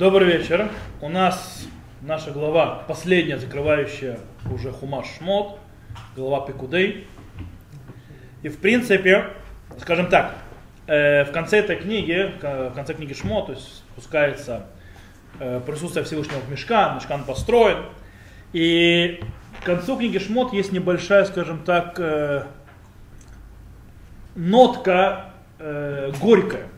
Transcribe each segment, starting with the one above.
Добрый вечер. У нас наша глава, последняя, закрывающая уже Хумаш Шмот, глава Пикудей. И в принципе, скажем так, э, в конце этой книги, в конце книги Шмот, то есть спускается э, присутствие Всевышнего в Мешкан, Мешкан построен. И к концу книги Шмот есть небольшая, скажем так, э, нотка горькая.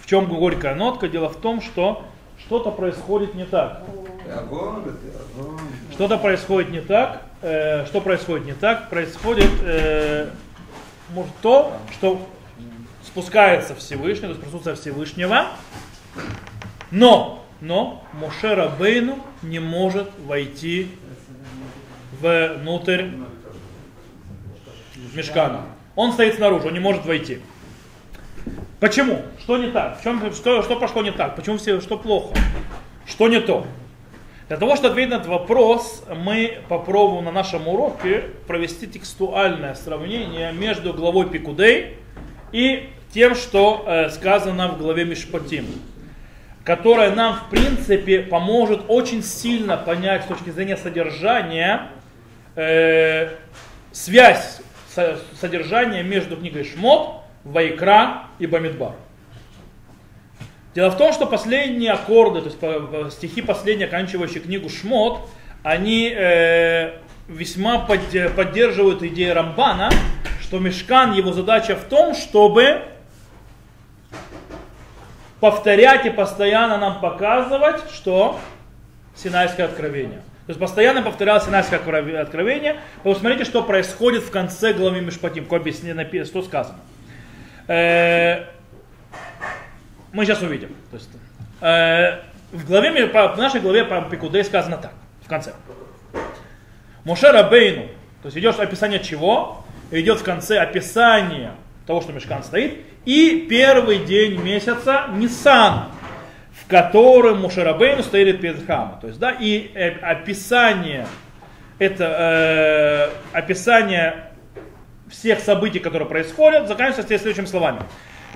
В чем горькая нотка? Дело в том, что что-то происходит не так. Что-то происходит не так. Э, что происходит не так? Происходит э, может то, что спускается Всевышний, то есть присутствие Всевышнего, но, но Мошера Бейну не может войти внутрь мешкана. Он стоит снаружи, он не может войти. Почему? Что не так? В чем, что, что пошло не так? Почему все, что плохо? Что не то? Для того, чтобы ответить на этот вопрос, мы попробуем на нашем уроке провести текстуальное сравнение между главой Пикудей и тем, что э, сказано в главе Мишпатим, которое нам, в принципе, поможет очень сильно понять с точки зрения содержания э, связь содержания между книгой Шмот Вайкра и Бамидбар. Дело в том, что последние аккорды, то есть стихи последние, оканчивающие книгу Шмот, они э, весьма под, поддерживают идею Рамбана, что Мешкан, его задача в том, чтобы повторять и постоянно нам показывать, что Синайское откровение. То есть постоянно повторялось Синайское откровение. Посмотрите, что происходит в конце главы Мишпатим, что сказано. Э, мы сейчас увидим. То есть, э, в, главе, в нашей главе по Пикудей сказано так, в конце. Моше Рабейну, то есть идет описание чего? Идет в конце описание того, что мешкан стоит, и первый день месяца Нисан, в котором Мушарабейну стоит перед храмом. То есть, да, и э, описание, это э, описание всех событий, которые происходят, заканчивается следующими словами.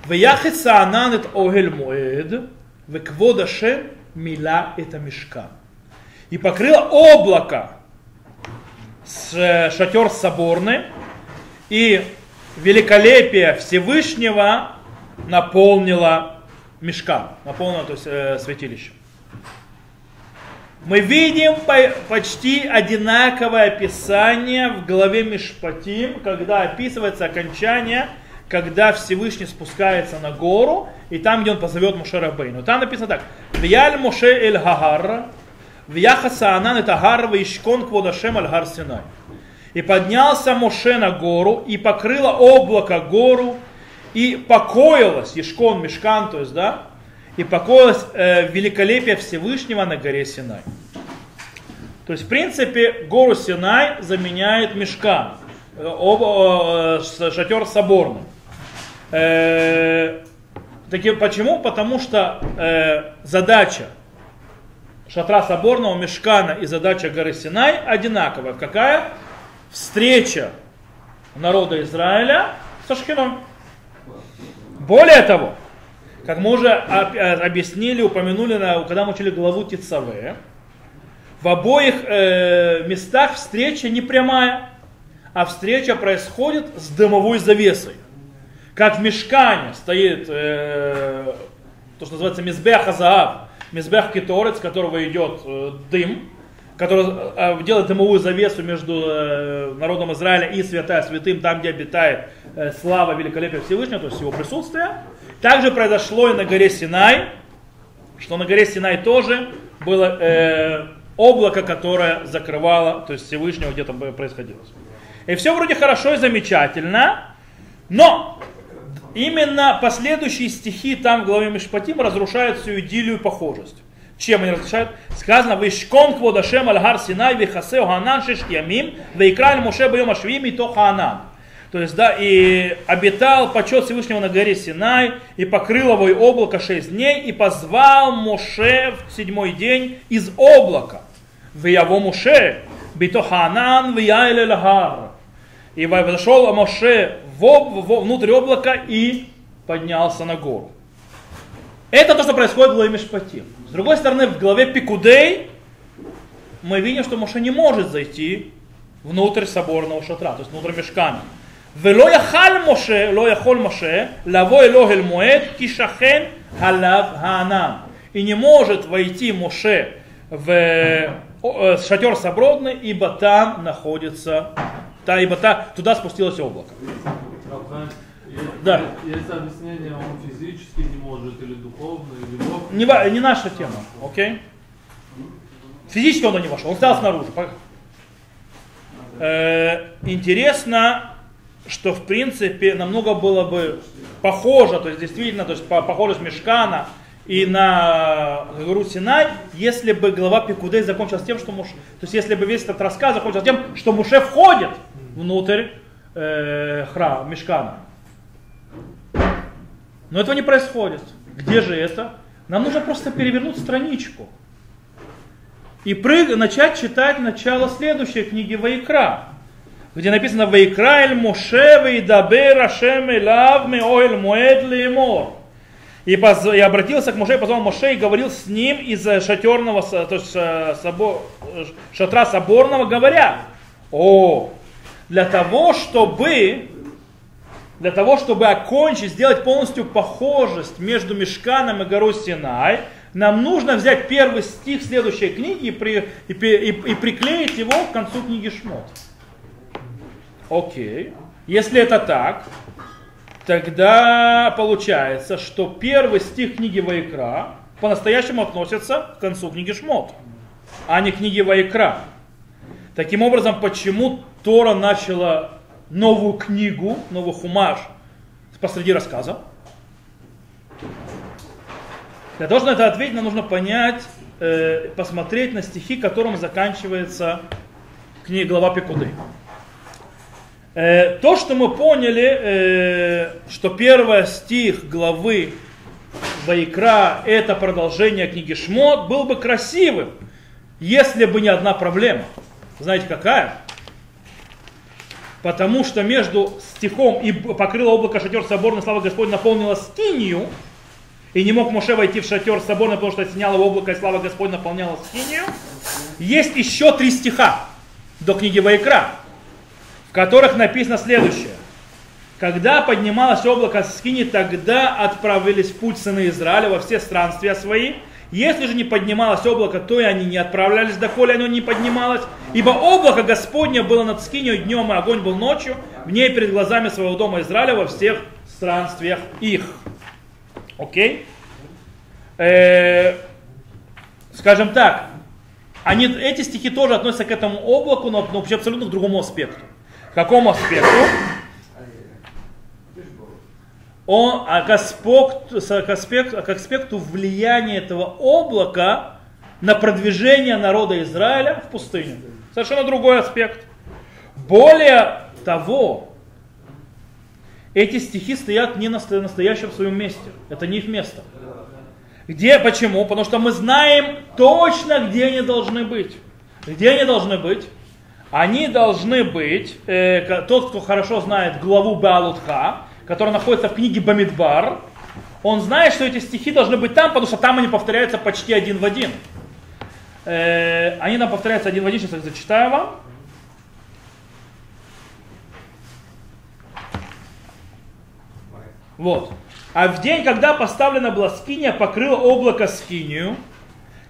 Вяхет саанан это огель моэд, веквода мила это мешка. И покрыло облако с шатер соборный, и великолепие Всевышнего наполнило мешка, наполнило то есть, э, святилище мы видим почти одинаковое описание в главе Мишпатим, когда описывается окончание, когда Всевышний спускается на гору, и там, где он позовет Мушера Бейну. Там написано так. Вьяль Моше эль Хагар, Вьяха Саанан это Гар Вишкон Кводашем аль Гар Синай. И поднялся Моше на гору, и покрыло облако гору, и покоилось, Ешкон, Мешкан, то есть, да, и покоилось э, великолепие Всевышнего на горе Синай. То есть, в принципе, гору Синай заменяет мешка, э, э, шатер соборный. Э, таки, почему? Потому что э, задача шатра соборного мешкана и задача горы Синай одинаковая. Какая? Встреча народа Израиля со Шхином. Более того, как мы уже э, объяснили, упомянули, когда мы учили главу Тицаве, в обоих э, местах встреча не прямая, а встреча происходит с дымовой завесой. Как в мешкане стоит э, то, что называется мизбех азаав, мизбех киторец, которого идет дым, который делает дымовую завесу между народом Израиля и святая святым, там, где обитает слава великолепия Всевышнего, то есть его присутствие. Также произошло и на горе Синай, что на горе Синай тоже было э, облако, которое закрывало, то есть Всевышнего где-то происходило. И все вроде хорошо и замечательно, но именно последующие стихи там в главе Мишпатим разрушают всю идиллию и похожесть. Чем они разрушают? Сказано, «Вишкон кводашем аль Синай вихасео ханан шеш ямим, вейкраль Моше байом ашвим и то ханан». То есть, да, и обитал почет Всевышнего на горе Синай, и покрыл его и облако шесть дней, и позвал Моше в седьмой день из облака. В его Моше, битоханан в. И зашел Моше в, в, внутрь облака и поднялся на гору. Это то, что происходит в главе Мишпатим. С другой стороны, в главе Пикудей мы видим, что Моше не может зайти внутрь соборного шатра, то есть внутрь мешкана. ולא יכל משה, לא יכול משה, לבוא אלוה אל מועד, כי שכן עליו הענן. И не может войти Моше в э, шатер соборный, ибо там находится, та, ибо та, туда спустилось облако. Да. Есть объяснение, он физически не может, или духовно, или Бог. Не, ва- не наша тема, окей? Физически он туда не вошел, он стоял снаружи. По- Э, интересно, что в принципе намного было бы похоже, то есть действительно, то есть по похожесть Мешкана и на гору Синай, если бы глава Пикудей закончилась тем, что Муш, то есть если бы весь этот рассказ закончился тем, что Муше входит внутрь э, храма, Мешкана. Но этого не происходит. Где же это? Нам нужно просто перевернуть страничку и прыг, начать читать начало следующей книги Ваикра, где написано Ваикра эль Моше вейдабер Ашем элав меоэль моэд леймор. И, поз- и обратился к Моше, и позвал Моше и говорил с ним из э, шатерного, со- то есть э, собо- э, шатра соборного, говоря, о, для того, чтобы для того, чтобы окончить, сделать полностью похожесть между Мешканом и горой Синай, нам нужно взять первый стих следующей книги и, при- и и- и приклеить его к концу книги Шмот. Окей. Если это так, тогда получается, что первый стих книги Ваикра по-настоящему относится к концу книги Шмот, а не книги Ваикра. Таким образом, почему Тора начала новую книгу, новый хумаш посреди рассказа? Для того, чтобы на это ответить, нам нужно понять, э, посмотреть на стихи, которым заканчивается книга глава Пекуды. Э, то, что мы поняли, э, что первый стих главы Вайкра это продолжение книги Шмот, был бы красивым, если бы не одна проблема. Знаете какая? Потому что между стихом и покрыло облако шатер соборный, слава Господь наполнила скинию, и не мог Моше войти в шатер соборный, потому что сняло облако, и слава Господь наполняла скинию. Есть еще три стиха до книги Вайкра, которых написано следующее. Когда поднималось облако скини, тогда отправились в путь сыны Израиля во все странствия свои. Если же не поднималось облако, то и они не отправлялись, доколе оно не поднималось. Ибо облако Господне было над скинью днем, и огонь был ночью, в ней перед глазами своего дома Израиля во всех странствиях их. Окей? Э, скажем так, они, эти стихи тоже относятся к этому облаку, но, но вообще абсолютно к другому аспекту. Какому аспекту? Он, а к, аспекту, к, аспекту, к аспекту влияния этого облака на продвижение народа Израиля в пустыню. Совершенно другой аспект. Более того, эти стихи стоят не на сто- настоящем своем месте. Это не их место. Где? Почему? Потому что мы знаем точно, где они должны быть. Где они должны быть? Они должны быть, э, тот, кто хорошо знает главу Баалутха, которая находится в книге Бамидбар, он знает, что эти стихи должны быть там, потому что там они повторяются почти один в один. Э, они нам повторяются один в один, сейчас я зачитаю вам. Вот. А в день, когда поставлена была скиния, покрыло облако скинию,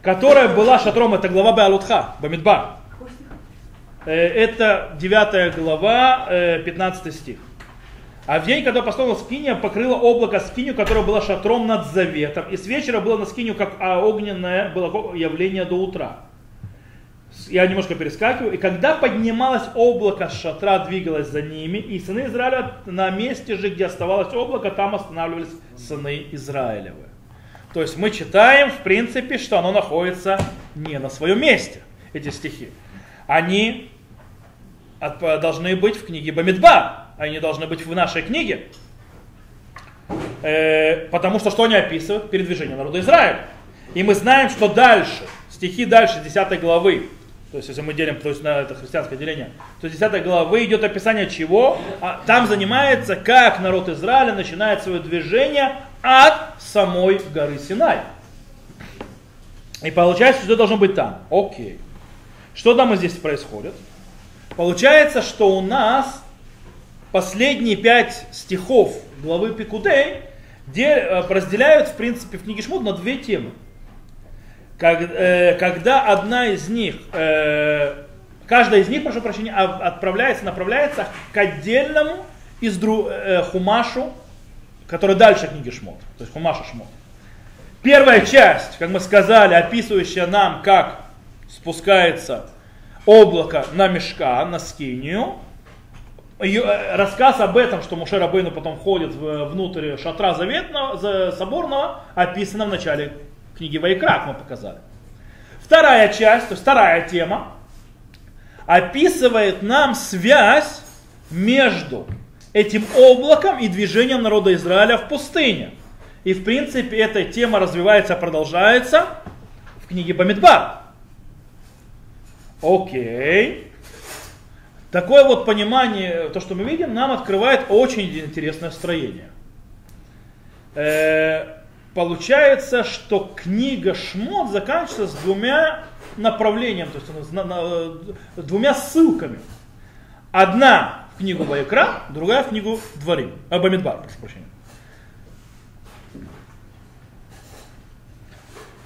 которая была шатром, это глава Беалутха, Бамидбар. Э, Это 9 глава, э, 15 стих. А в день, когда поставила скиния, покрыло облако скинию, которая была шатром над заветом. И с вечера было на скинию, как а, огненное было явление до утра. Я немножко перескакиваю. И когда поднималось облако с шатра, двигалось за ними, и сыны Израиля на месте же, где оставалось облако, там останавливались сыны Израилевы. То есть мы читаем, в принципе, что оно находится не на своем месте, эти стихи. Они должны быть в книге Бамидба, они должны быть в нашей книге. Э, потому что что они описывают? Передвижение народа Израиля. И мы знаем, что дальше, стихи дальше 10 главы, то есть если мы делим, то есть на это христианское деление, то 10 главы идет описание чего? А там занимается, как народ Израиля начинает свое движение от самой горы Синай. И получается, что должно быть там. Окей. Что там здесь происходит? Получается, что у нас последние пять стихов главы Пикудей э, разделяют, в принципе, в книге Шмот на две темы. Э, когда одна из них, э, каждая из них, прошу прощения, отправляется, направляется к отдельному из хумашу, который дальше книги Шмот, то есть хумаша Шмот. Первая часть, как мы сказали, описывающая нам, как спускается облако на мешка, на скинию, Э, рассказ об этом, что Муше Рабейну потом входит внутрь шатра заветного, соборного, описано в начале книги Вайкра, мы показали. Вторая часть, то есть вторая тема, описывает нам связь между этим облаком и движением народа Израиля в пустыне. И в принципе эта тема развивается, продолжается в книге Бамидбар. Окей. Такое вот понимание, то, что мы видим, нам открывает очень интересное строение. Э, получается, что книга Шмот заканчивается с двумя направлениями, то есть на, на, двумя ссылками. Одна в книгу Вайкра, другая в книгу Дворим, э, Бамидбар, прошу прощения.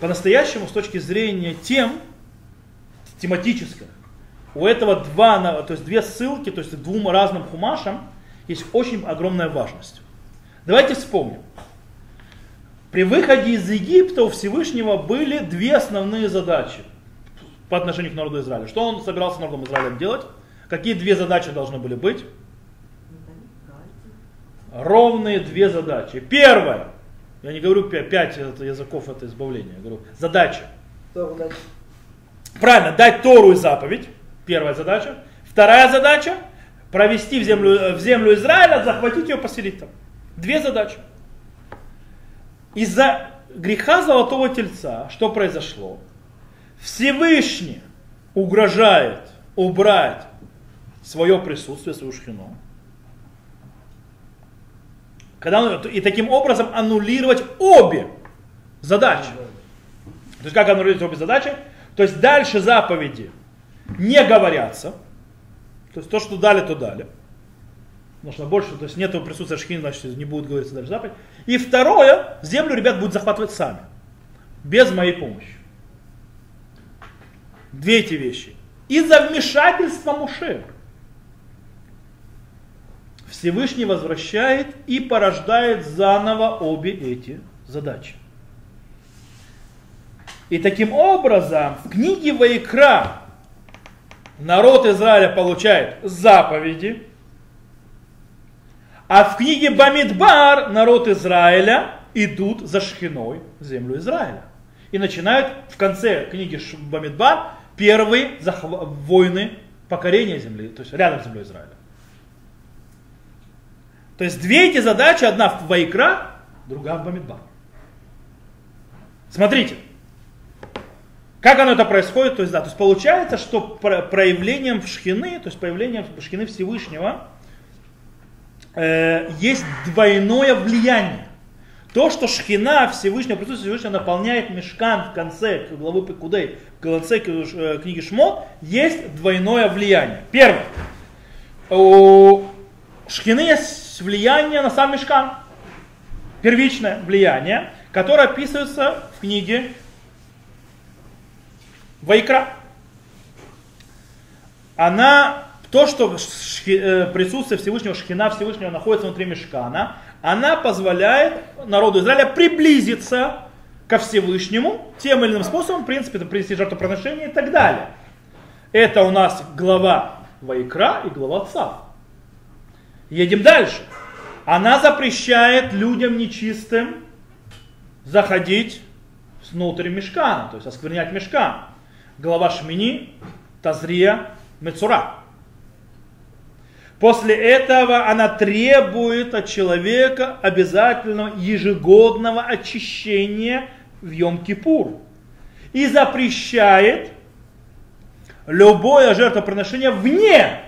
По-настоящему, с точки зрения тем, тематических, у этого два, то есть две ссылки, то есть двум разным хумашам есть очень огромная важность. Давайте вспомним. При выходе из Египта у Всевышнего были две основные задачи по отношению к народу Израиля. Что он собирался народом Израиля делать? Какие две задачи должны были быть? Ровные две задачи. Первое. Я не говорю пять языков это избавления. Я говорю задача. Правильно, дать Тору и заповедь. Первая задача. Вторая задача – провести в землю, в землю Израиля, захватить ее, поселить там. Две задачи. Из-за греха золотого тельца, что произошло? Всевышний угрожает убрать свое присутствие, свою шхину. Когда он, и таким образом аннулировать обе задачи. То есть как аннулировать обе задачи? То есть дальше заповеди не говорятся. То есть то, что дали, то дали. Что больше, то есть нет присутствия шхин, значит не будут говориться дальше заповедь. И второе, землю ребят будут захватывать сами. Без моей помощи. Две эти вещи. Из-за вмешательства Муше. Всевышний возвращает и порождает заново обе эти задачи. И таким образом в книге Ваикра народ Израиля получает заповеди, а в книге Бамидбар народ Израиля идут за шхиной землю Израиля. И начинают в конце книги Бамидбар первые войны покорения земли, то есть рядом с землей Израиля. То есть две эти задачи, одна в Вайкра, другая в Бамидбар. Смотрите, как оно это происходит? То есть, да, то есть получается, что проявлением шхины, то есть появлением шхины Всевышнего, э, есть двойное влияние. То, что шхина Всевышнего, присутствие Всевышнего наполняет мешкан в конце главы Пекудей, в конце э, книги Шмот, есть двойное влияние. Первое. У шхины есть влияние на сам мешкан. Первичное влияние, которое описывается в книге Вайкра. Она, то, что э, присутствие Всевышнего Шхина Всевышнего находится внутри Мешкана, она позволяет народу Израиля приблизиться ко Всевышнему тем или иным способом, в принципе, это принести жертвоприношение и так далее. Это у нас глава Вайкра и глава Цав. Едем дальше. Она запрещает людям нечистым заходить внутрь мешкана, то есть осквернять мешкан глава Шмини, Тазрия, Мецура. После этого она требует от человека обязательного ежегодного очищения в Йом-Кипур. И запрещает любое жертвоприношение вне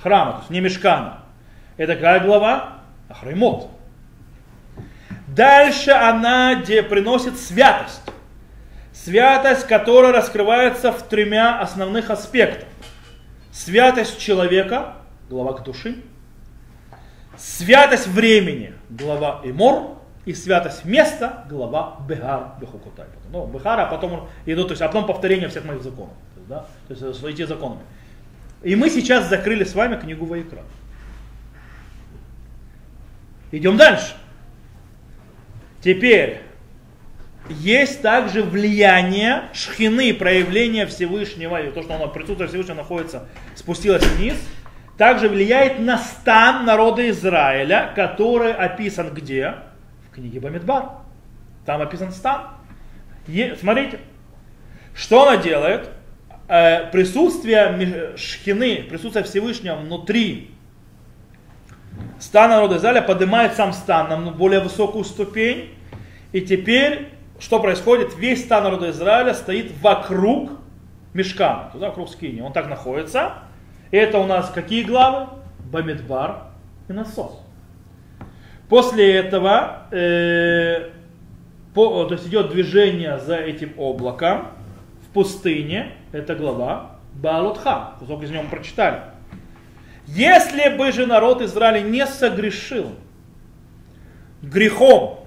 храма, то есть не мешкана. Это какая глава? Ахраймот. Дальше она где приносит святость. Святость, которая раскрывается в тремя основных аспектах. Святость человека, глава к души. Святость времени, глава Эмор. И святость места, глава Бехар Бехукутай. Ну, Бехара, а потом идут, то есть, а потом повторение всех моих законов. То есть, да? то есть эти законами. И мы сейчас закрыли с вами книгу Ваикра. Идем дальше. Теперь, есть также влияние шхины, проявление Всевышнего, и то, что оно присутствие Всевышнего находится, спустилось вниз, также влияет на стан народа Израиля, который описан где? В книге Бамидбар. Там описан стан. Е, смотрите, что она делает? Э, присутствие шхины, присутствие Всевышнего внутри стан народа Израиля поднимает сам стан на более высокую ступень. И теперь, что происходит? Весь стан народа Израиля стоит вокруг мешкана, туда вокруг скини. Он так находится. И это у нас какие главы? Бамидбар и насос. После этого э, по, то есть идет движение за этим облаком в пустыне. Это глава Баалутха. Кусок из него мы прочитали. Если бы же народ Израиля не согрешил грехом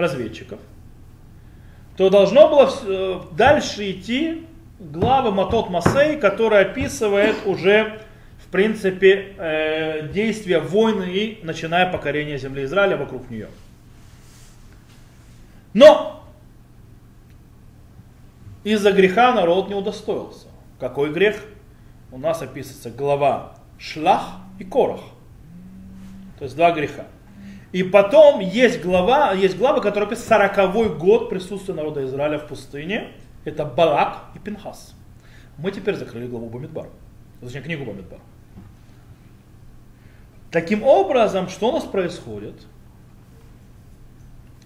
разведчиков, то должно было э, дальше идти глава Матот Масей, которая описывает уже, в принципе, э, действия войны и начиная покорение земли Израиля вокруг нее. Но из-за греха народ не удостоился. Какой грех? у нас описывается глава Шлах и Корах. То есть два греха. И потом есть глава, есть глава, которая описывает 40 год присутствия народа Израиля в пустыне. Это Балак и Пинхас. Мы теперь закрыли главу Бамидбар. Точнее, книгу Бамидбар. Таким образом, что у нас происходит?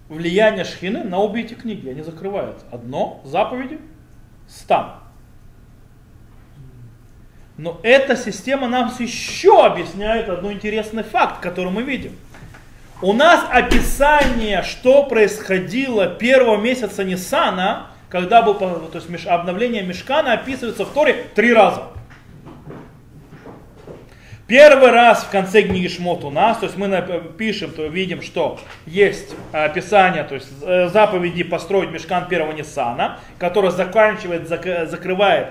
Влияние Шхины на обе эти книги. Они закрывают одно, заповеди, стан. Но эта система нам еще объясняет один интересный факт, который мы видим. У нас описание, что происходило первого месяца Нисана, когда был то есть обновление Мешкана, описывается в Торе три раза. Первый раз в конце книги Шмот у нас, то есть мы пишем, то видим, что есть описание, то есть э, заповеди построить мешкан первого Ниссана, который заканчивает, закрывает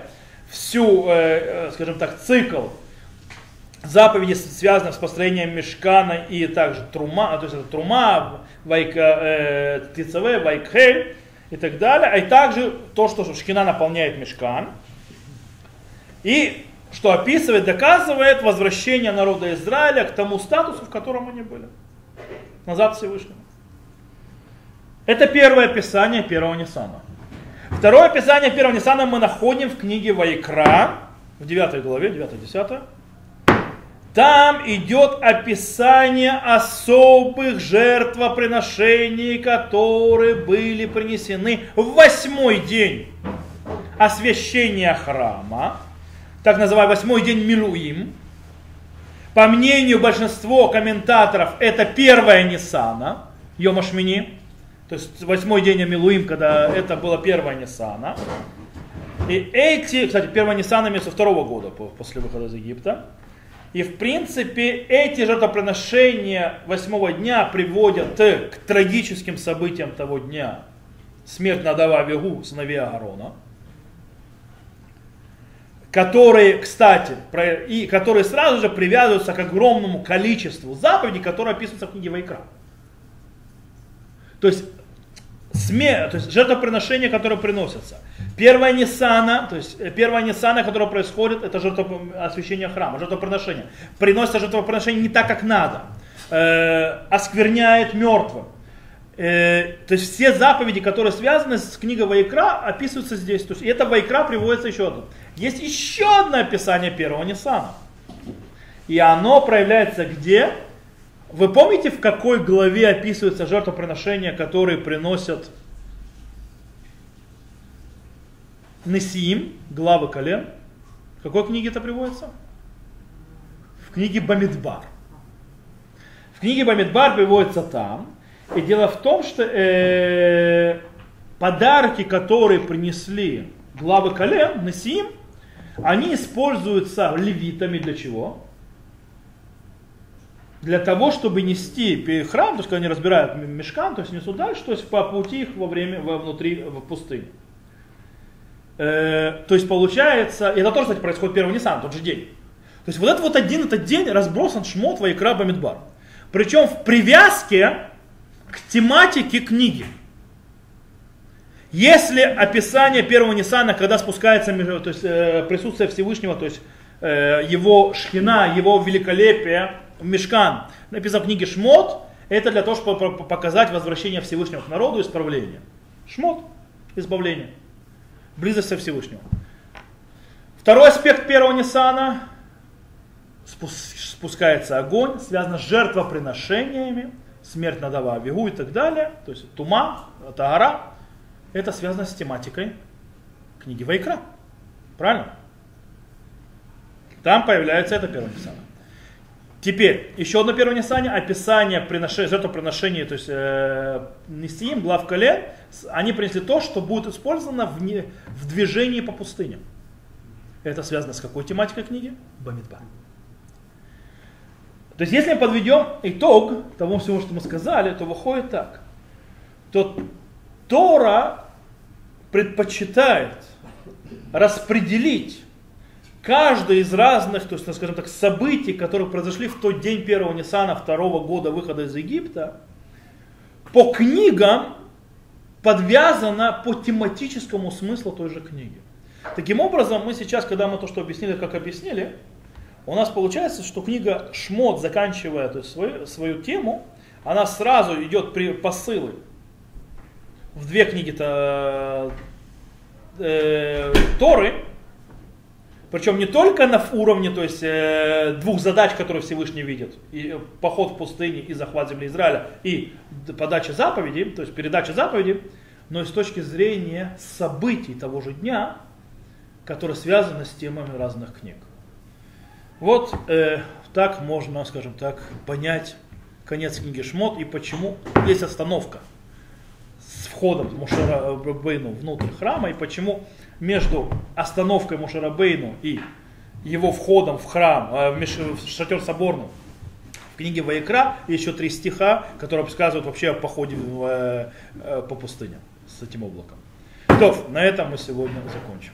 всю, э, э, скажем так, цикл заповедей, связанных с построением мешкана и также трума, то есть это трума, вайк, э, ТЦВ, вайкхель и так далее, а и также то, что шкина наполняет мешкан. И что описывает, доказывает возвращение народа Израиля к тому статусу, в котором они были. Назад Всевышнему. Это первое описание первого Ниссана. Второе описание первого Ниссана мы находим в книге Вайкра, в 9 главе, 9-10. Там идет описание особых жертвоприношений, которые были принесены в восьмой день освящения храма, так называемый восьмой день Милуим. По мнению большинства комментаторов, это первая Ниссана, Йомашмини, то есть восьмой день Амилуим, когда это было первое Ниссана. И эти, кстати, первое Ниссана имеется второго года после выхода из Египта. И в принципе эти жертвоприношения восьмого дня приводят к трагическим событиям того дня. Смерть Надава Вегу, сыновей Аарона. Которые, кстати, и которые сразу же привязываются к огромному количеству заповедей, которые описываются в книге Вайкра. То есть, сме, то есть жертвоприношения, которые приносятся. Первая Нисана, то есть э, первая Нисана, которая происходит, это жертвоосвящение храма, жертвоприношение. Приносится жертвоприношение не так, как надо. Э, оскверняет мертвым. Э, то есть все заповеди, которые связаны с книгой Вайкра, описываются здесь. То есть это Вайкра приводится еще одно. Есть еще одно описание первого Нисана. И оно проявляется где? Вы помните, в какой главе описываются жертвоприношения, которые приносят Несиим, главы колен? В какой книге это приводится? В книге Бамидбар. В книге Бамидбар приводится там. И дело в том, что э, подарки, которые принесли главы колен, Насим, они используются левитами для чего? Для того, чтобы нести храм, то есть когда они разбирают мешкан, то есть несут дальше, то есть по пути их во время, во, внутри, в пустыне. Э, то есть получается, и это тоже, кстати, происходит первый Нисан, тот же день. То есть вот этот вот один этот день разбросан шмот Вайкра Бамидбар. Причем в привязке к тематике книги. Если описание первого Ниссана, когда спускается то есть, э, присутствие Всевышнего, то есть э, его шхина, его великолепие, мешкан, написано в книге Шмот, это для того, чтобы показать возвращение Всевышнего к народу и исправление. Шмот, избавление, близость со Всевышнего. Второй аспект первого Ниссана, спускается огонь, связано с жертвоприношениями, смерть Надава Авигу и так далее, то есть Тума, Тагара, это связано с тематикой книги Вайкра. Правильно? Там появляется это первое Нисана. Теперь, еще одно первое Нисане, описание приношения, жертвоприношения, то есть э, Нисиим, глав колен, они принесли то, что будет использовано в, не, в движении по пустыне. Это связано с какой тематикой книги? Бамидбар. То есть, если мы подведем итог того всего, что мы сказали, то выходит так. То Тора предпочитает распределить каждый из разных, то есть, скажем так, событий, которые произошли в тот день первого Ниссана второго года выхода из Египта, по книгам подвязано по тематическому смыслу той же книги. Таким образом, мы сейчас, когда мы то, что объяснили, как объяснили, у нас получается, что книга Шмот, заканчивая то есть свою, свою тему, она сразу идет при посылы в две книги-то э, Торы, причем не только на уровне то есть, э, двух задач, которые Всевышний видит, и э, поход в пустыне и захват земли Израиля, и подача заповеди, то есть передача заповеди, но и с точки зрения событий того же дня, которые связаны с темами разных книг. Вот э, так можно, скажем так, понять конец книги Шмот и почему есть остановка с входом Мушера Бейну внутрь храма и почему между остановкой Мушера Бейну и его входом в храм, э, в шатер соборный, в книге Ваикра еще три стиха, которые рассказывают вообще о походе э, э, по пустыне с этим облаком. То, на этом мы сегодня закончим.